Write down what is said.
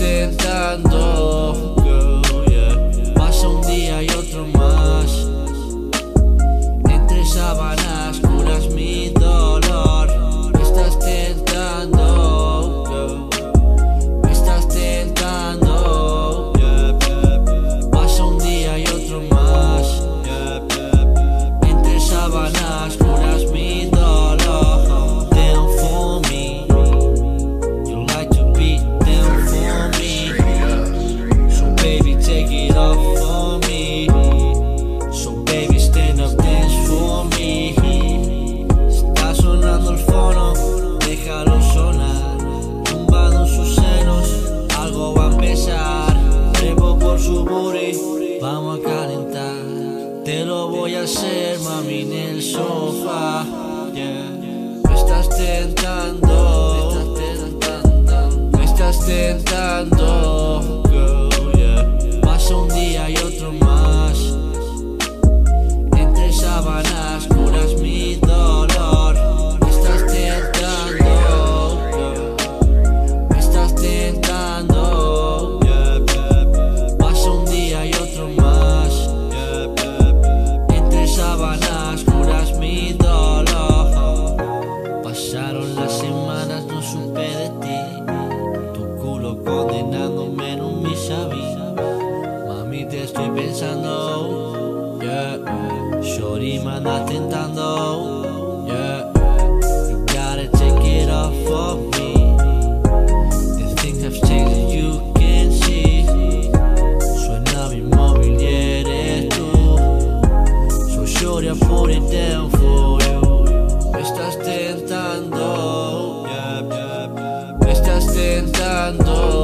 intentando. mami en el sofá. Me estás tentando, me estás tentando, me estás tentando. sábanas curas mi dolor. Pasaron las semanas, no supe de ti. Tu culo condenándome en un misabi. Mami, te estoy pensando. Yeah, Shorima anda tentando. Yeah. a put it down. Me estás tentando. Me estás tentando.